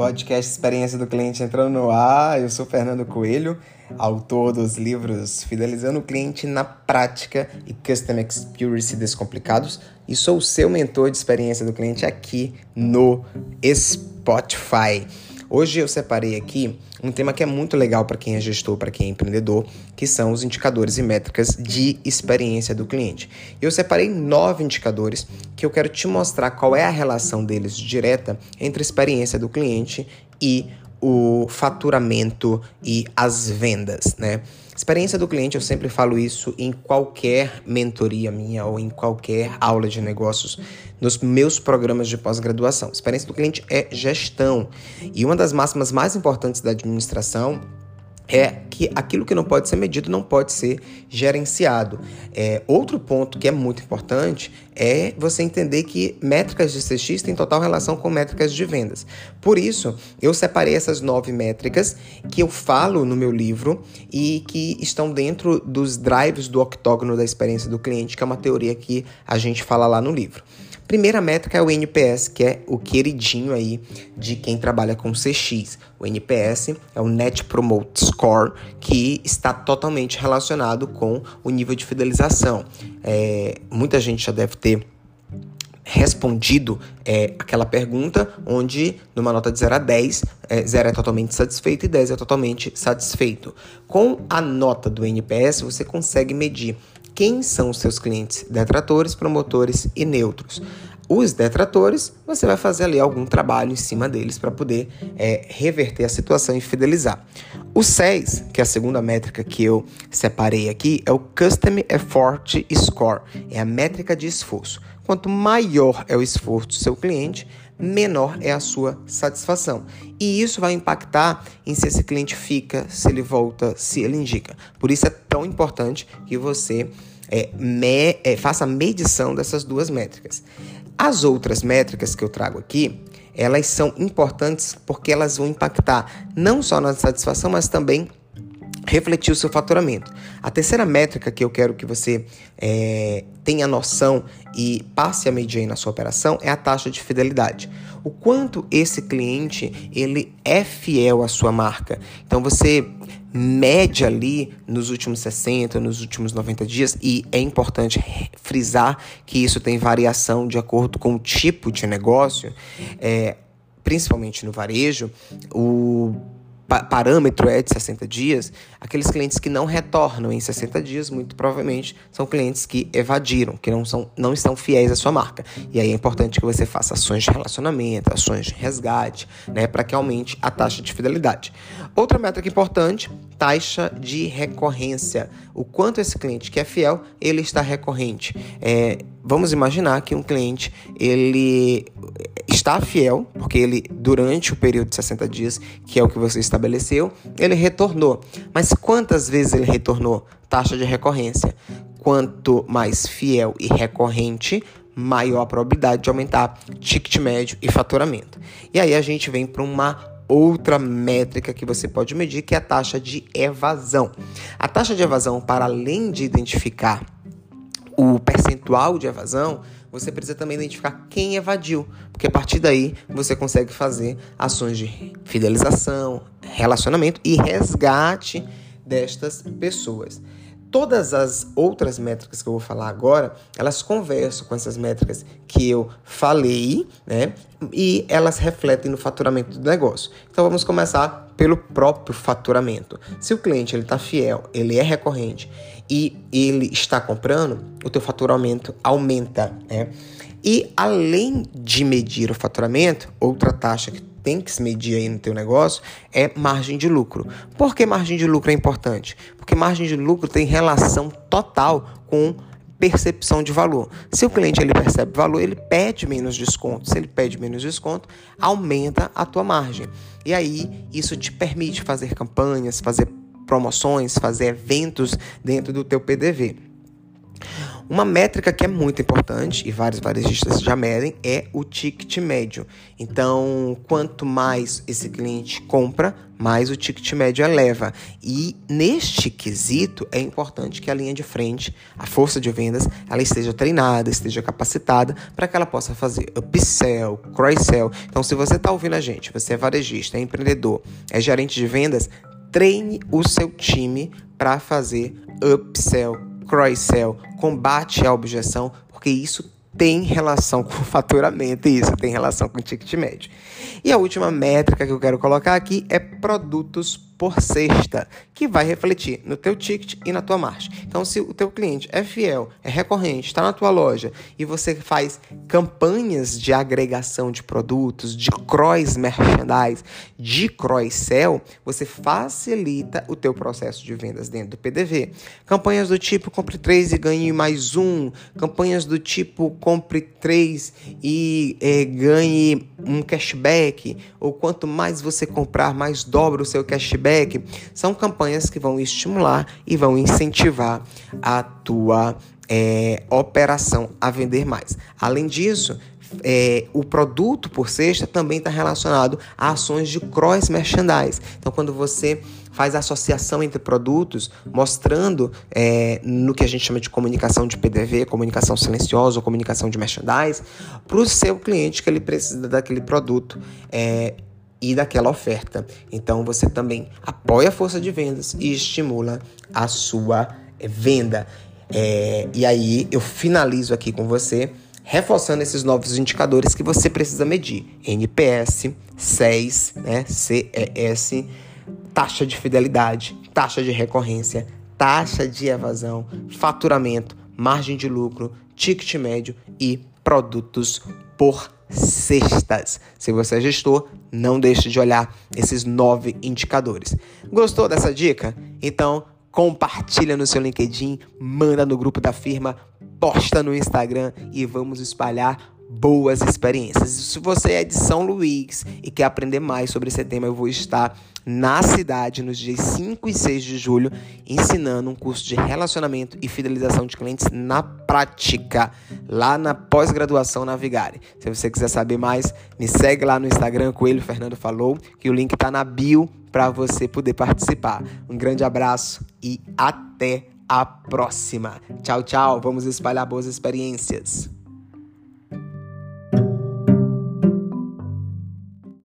Podcast Experiência do Cliente entrando no ar. Eu sou Fernando Coelho, autor dos livros Fidelizando o Cliente na Prática e Custom Experience Descomplicados, e sou o seu mentor de experiência do cliente aqui no Spotify. Hoje eu separei aqui um tema que é muito legal para quem é gestor, para quem é empreendedor, que são os indicadores e métricas de experiência do cliente. Eu separei nove indicadores que eu quero te mostrar qual é a relação deles direta entre a experiência do cliente e o faturamento e as vendas, né? Experiência do cliente, eu sempre falo isso em qualquer mentoria minha ou em qualquer aula de negócios, nos meus programas de pós-graduação. Experiência do cliente é gestão. E uma das máximas mais importantes da administração é que aquilo que não pode ser medido não pode ser gerenciado. É, outro ponto que é muito importante é você entender que métricas de CX têm total relação com métricas de vendas. Por isso, eu separei essas nove métricas que eu falo no meu livro e que estão dentro dos drives do octógono da experiência do cliente, que é uma teoria que a gente fala lá no livro. Primeira métrica é o NPS, que é o queridinho aí de quem trabalha com CX. O NPS é o Net Promote Score, que está totalmente relacionado com o nível de fidelização. É, muita gente já deve ter respondido é, aquela pergunta onde numa nota de 0 a 10, é, 0 é totalmente satisfeito e 10 é totalmente satisfeito. Com a nota do NPS, você consegue medir quem são os seus clientes detratores, promotores e neutros. Os detratores, você vai fazer ali algum trabalho em cima deles para poder é, reverter a situação e fidelizar. O 6, que é a segunda métrica que eu separei aqui, é o Custom Effort Score, é a métrica de esforço. Quanto maior é o esforço do seu cliente, menor é a sua satisfação. E isso vai impactar em se esse cliente fica, se ele volta, se ele indica. Por isso é tão importante que você é, me, é, faça a medição dessas duas métricas. As outras métricas que eu trago aqui, elas são importantes porque elas vão impactar não só na satisfação, mas também refletir o seu faturamento. A terceira métrica que eu quero que você é, tenha noção e passe a medir na sua operação é a taxa de fidelidade. O quanto esse cliente ele é fiel à sua marca. Então você mede ali nos últimos 60, nos últimos 90 dias, e é importante frisar que isso tem variação de acordo com o tipo de negócio, é, principalmente no varejo, o parâmetro é de 60 dias, aqueles clientes que não retornam em 60 dias, muito provavelmente são clientes que evadiram, que não, são, não estão fiéis à sua marca. E aí é importante que você faça ações de relacionamento, ações de resgate, né, para que aumente a taxa de fidelidade. Outra métrica importante, taxa de recorrência. O quanto esse cliente que é fiel, ele está recorrente. É, vamos imaginar que um cliente ele está fiel, porque ele durante o período de 60 dias, que é o que você estabeleceu, ele retornou. Mas quantas vezes ele retornou? Taxa de recorrência. Quanto mais fiel e recorrente, maior a probabilidade de aumentar ticket médio e faturamento. E aí a gente vem para uma outra métrica que você pode medir, que é a taxa de evasão. A taxa de evasão, para além de identificar o percentual de evasão, você precisa também identificar quem evadiu, porque a partir daí você consegue fazer ações de fidelização, relacionamento e resgate destas pessoas. Todas as outras métricas que eu vou falar agora, elas conversam com essas métricas que eu falei, né? E elas refletem no faturamento do negócio. Então vamos começar pelo próprio faturamento. Se o cliente ele está fiel, ele é recorrente e ele está comprando, o teu faturamento aumenta, né? E além de medir o faturamento, outra taxa que tem que se medir aí no teu negócio é margem de lucro. Por que margem de lucro é importante? Porque margem de lucro tem relação total com percepção de valor. Se o cliente ele percebe valor, ele pede menos desconto. Se ele pede menos desconto, aumenta a tua margem. E aí isso te permite fazer campanhas, fazer promoções, fazer eventos dentro do teu PDV. Uma métrica que é muito importante e vários varejistas já medem é o ticket médio. Então, quanto mais esse cliente compra, mais o ticket médio eleva. E neste quesito é importante que a linha de frente, a força de vendas, ela esteja treinada, esteja capacitada para que ela possa fazer upsell, cross-sell. Então, se você está ouvindo a gente, você é varejista, é empreendedor, é gerente de vendas, treine o seu time para fazer upsell, cross-sell, combate à objeção, porque isso tem relação com o faturamento e isso tem relação com o ticket médio. E a última métrica que eu quero colocar aqui é produtos por cesta, que vai refletir no teu ticket e na tua margem. Então, se o teu cliente é fiel, é recorrente, está na tua loja e você faz campanhas de agregação de produtos, de cross merchandise, de cross sell, você facilita o teu processo de vendas dentro do PDV. Campanhas do tipo compre 3 e ganhe mais um, campanhas do tipo compre 3 e é, ganhe um cashback, ou quanto mais você comprar, mais dobra o seu cashback são campanhas que vão estimular e vão incentivar a tua é, operação a vender mais. Além disso, é, o produto por cesta também está relacionado a ações de cross merchandise. Então, quando você faz associação entre produtos, mostrando é, no que a gente chama de comunicação de PDV, comunicação silenciosa ou comunicação de merchandise, para o seu cliente que ele precisa daquele produto. É, e daquela oferta. Então você também apoia a força de vendas e estimula a sua eh, venda. É, e aí eu finalizo aqui com você, reforçando esses novos indicadores que você precisa medir: NPS, CES, né, CES, taxa de fidelidade, taxa de recorrência, taxa de evasão, faturamento, margem de lucro, ticket médio e produtos por cestas. Se você é gestor, não deixe de olhar esses nove indicadores. Gostou dessa dica? Então compartilha no seu LinkedIn, manda no grupo da firma, posta no Instagram e vamos espalhar boas experiências. Se você é de São Luís e quer aprender mais sobre esse tema, eu vou estar na cidade nos dias 5 e 6 de julho ensinando um curso de relacionamento e fidelização de clientes na prática, lá na pós-graduação Navigare. Se você quiser saber mais, me segue lá no Instagram, Coelho Fernando falou, que o link está na bio para você poder participar. Um grande abraço e até a próxima. Tchau, tchau. Vamos espalhar boas experiências.